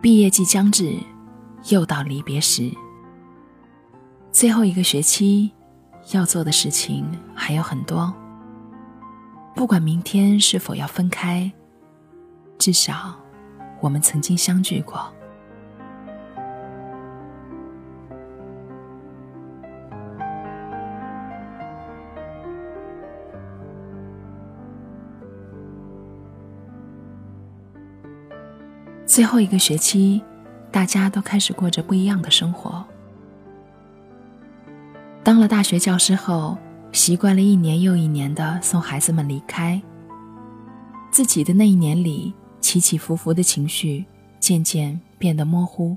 毕业季将至，又到离别时。最后一个学期要做的事情还有很多。不管明天是否要分开，至少我们曾经相聚过。最后一个学期，大家都开始过着不一样的生活。当了大学教师后，习惯了一年又一年的送孩子们离开。自己的那一年里，起起伏伏的情绪渐渐变得模糊，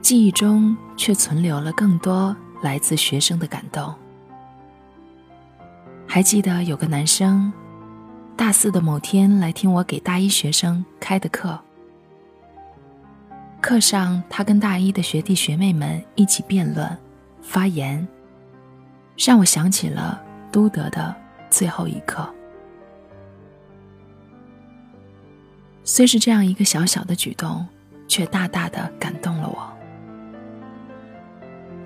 记忆中却存留了更多来自学生的感动。还记得有个男生。大四的某天来听我给大一学生开的课，课上他跟大一的学弟学妹们一起辩论、发言，让我想起了都德的最后一课。虽是这样一个小小的举动，却大大的感动了我。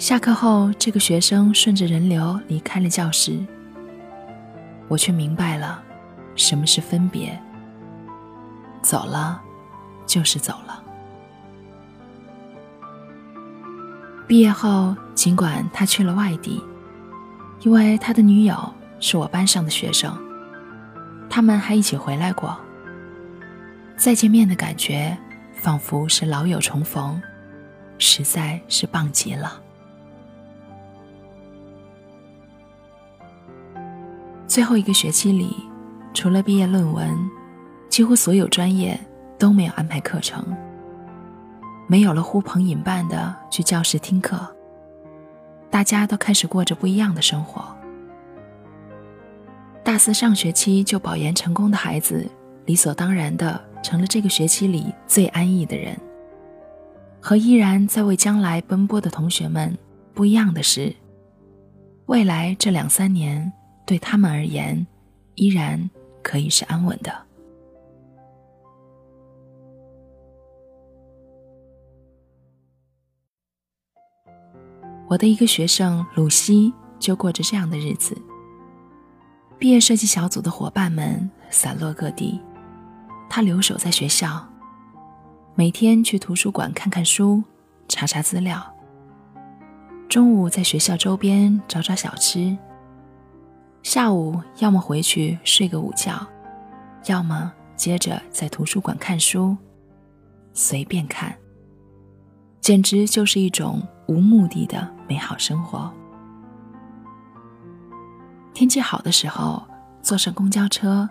下课后，这个学生顺着人流离开了教室，我却明白了。什么是分别？走了，就是走了。毕业后，尽管他去了外地，因为他的女友是我班上的学生，他们还一起回来过。再见面的感觉，仿佛是老友重逢，实在是棒极了。最后一个学期里。除了毕业论文，几乎所有专业都没有安排课程，没有了呼朋引伴的去教室听课，大家都开始过着不一样的生活。大四上学期就保研成功的孩子，理所当然的成了这个学期里最安逸的人。和依然在为将来奔波的同学们不一样的是，未来这两三年对他们而言，依然。可以是安稳的。我的一个学生鲁西就过着这样的日子。毕业设计小组的伙伴们散落各地，他留守在学校，每天去图书馆看看书，查查资料。中午在学校周边找找小吃。下午要么回去睡个午觉，要么接着在图书馆看书，随便看。简直就是一种无目的的美好生活。天气好的时候，坐上公交车，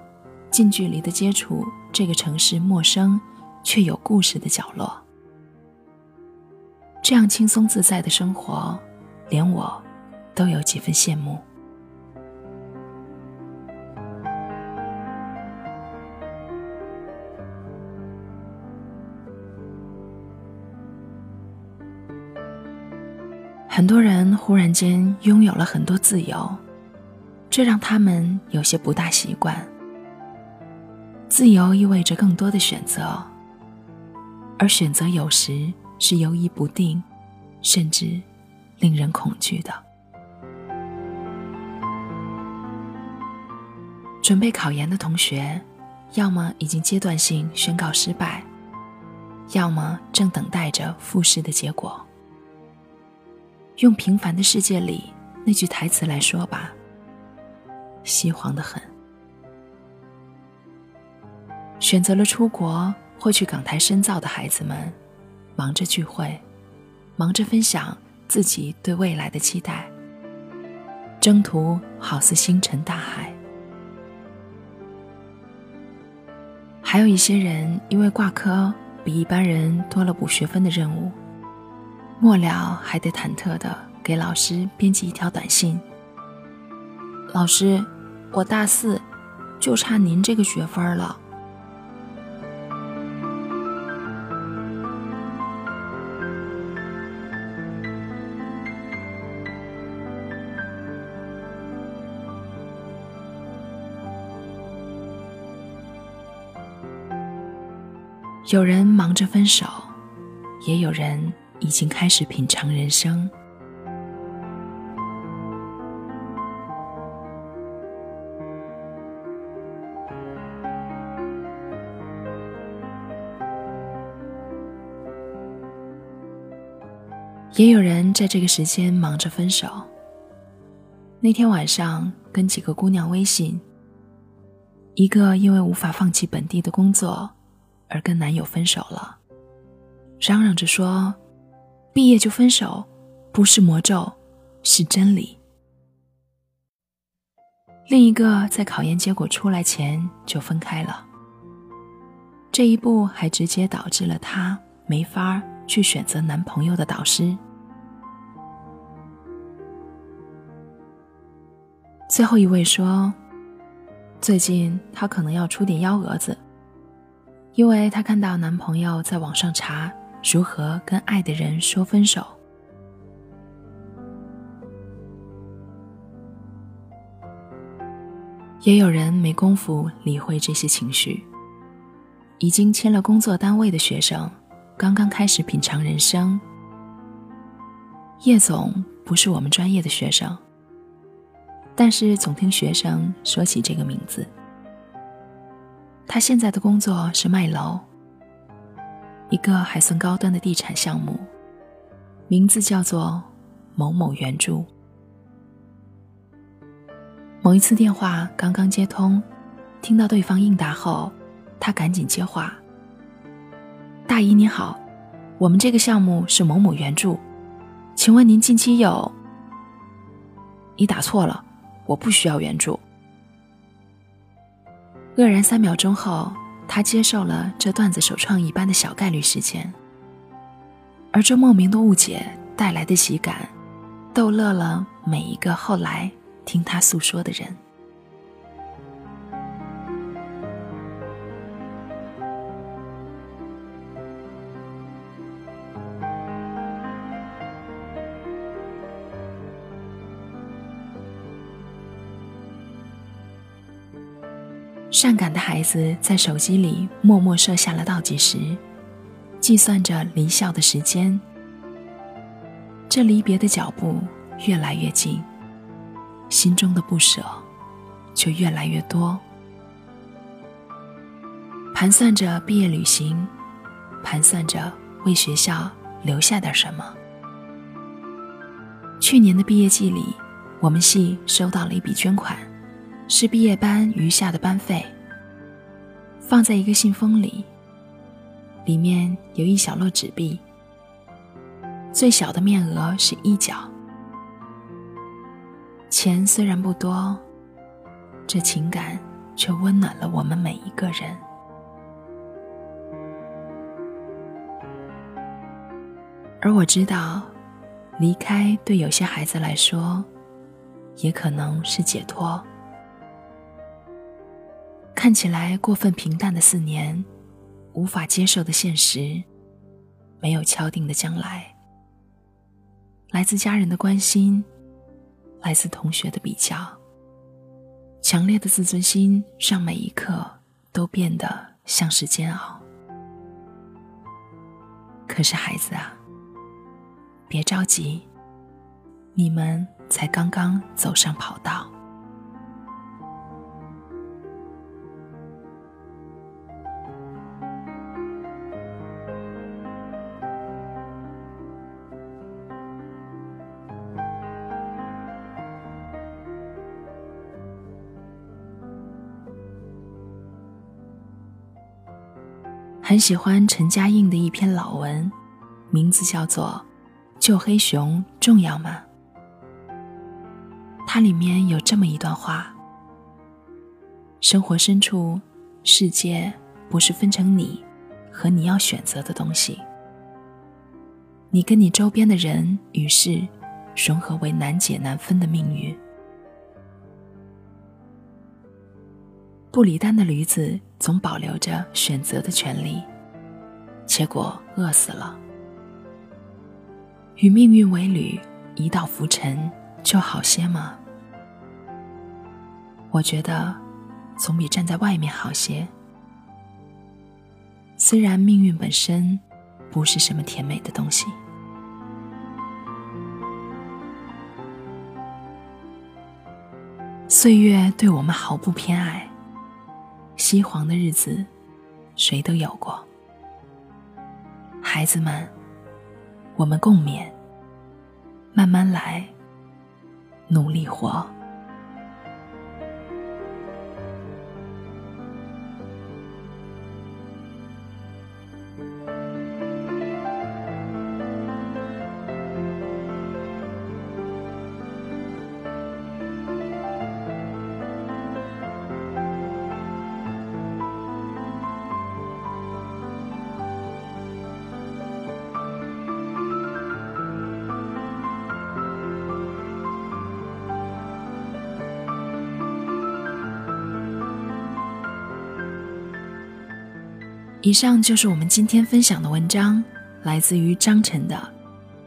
近距离的接触这个城市陌生却有故事的角落。这样轻松自在的生活，连我都有几分羡慕。很多人忽然间拥有了很多自由，这让他们有些不大习惯。自由意味着更多的选择，而选择有时是犹疑不定，甚至令人恐惧的。准备考研的同学，要么已经阶段性宣告失败，要么正等待着复试的结果。用平凡的世界里那句台词来说吧，西黄的很。选择了出国或去港台深造的孩子们，忙着聚会，忙着分享自己对未来的期待。征途好似星辰大海，还有一些人因为挂科比一般人多了补学分的任务，末了还得忐忑的给老师编辑一条短信：“老师，我大四，就差您这个学分了。”有人忙着分手，也有人已经开始品尝人生。也有人在这个时间忙着分手。那天晚上跟几个姑娘微信，一个因为无法放弃本地的工作。而跟男友分手了，嚷嚷着说：“毕业就分手，不是魔咒，是真理。”另一个在考研结果出来前就分开了。这一步还直接导致了她没法去选择男朋友的导师。最后一位说：“最近她可能要出点幺蛾子。”因为她看到男朋友在网上查如何跟爱的人说分手，也有人没工夫理会这些情绪。已经签了工作单位的学生，刚刚开始品尝人生。叶总不是我们专业的学生，但是总听学生说起这个名字。他现在的工作是卖楼，一个还算高端的地产项目，名字叫做某某原著。某一次电话刚刚接通，听到对方应答后，他赶紧接话：“大姨你好，我们这个项目是某某原著，请问您近期有？你打错了，我不需要援助。”愕然三秒钟后，他接受了这段子首创一般的小概率事件，而这莫名的误解带来的喜感，逗乐了每一个后来听他诉说的人。善感的孩子在手机里默默设下了倒计时，计算着离校的时间。这离别的脚步越来越近，心中的不舍就越来越多。盘算着毕业旅行，盘算着为学校留下点什么。去年的毕业季里，我们系收到了一笔捐款。是毕业班余下的班费，放在一个信封里，里面有一小摞纸币，最小的面额是一角。钱虽然不多，这情感却温暖了我们每一个人。而我知道，离开对有些孩子来说，也可能是解脱。看起来过分平淡的四年，无法接受的现实，没有敲定的将来。来自家人的关心，来自同学的比较，强烈的自尊心让每一刻都变得像是煎熬。可是孩子啊，别着急，你们才刚刚走上跑道。很喜欢陈嘉映的一篇老文，名字叫做《救黑熊重要吗》。它里面有这么一段话：生活深处，世界不是分成你和你要选择的东西。你跟你周边的人与事融合为难解难分的命运。不离单的驴子总保留着选择的权利，结果饿死了。与命运为侣，一道浮沉就好些吗？我觉得，总比站在外面好些。虽然命运本身不是什么甜美的东西，岁月对我们毫不偏爱。饥荒的日子，谁都有过。孩子们，我们共勉，慢慢来，努力活。以上就是我们今天分享的文章，来自于张晨的《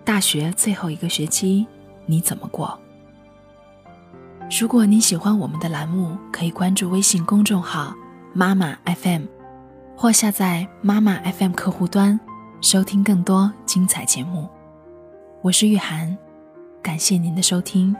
大学最后一个学期你怎么过》。如果你喜欢我们的栏目，可以关注微信公众号“妈妈 FM”，或下载“妈妈 FM” 客户端，收听更多精彩节目。我是玉涵，感谢您的收听。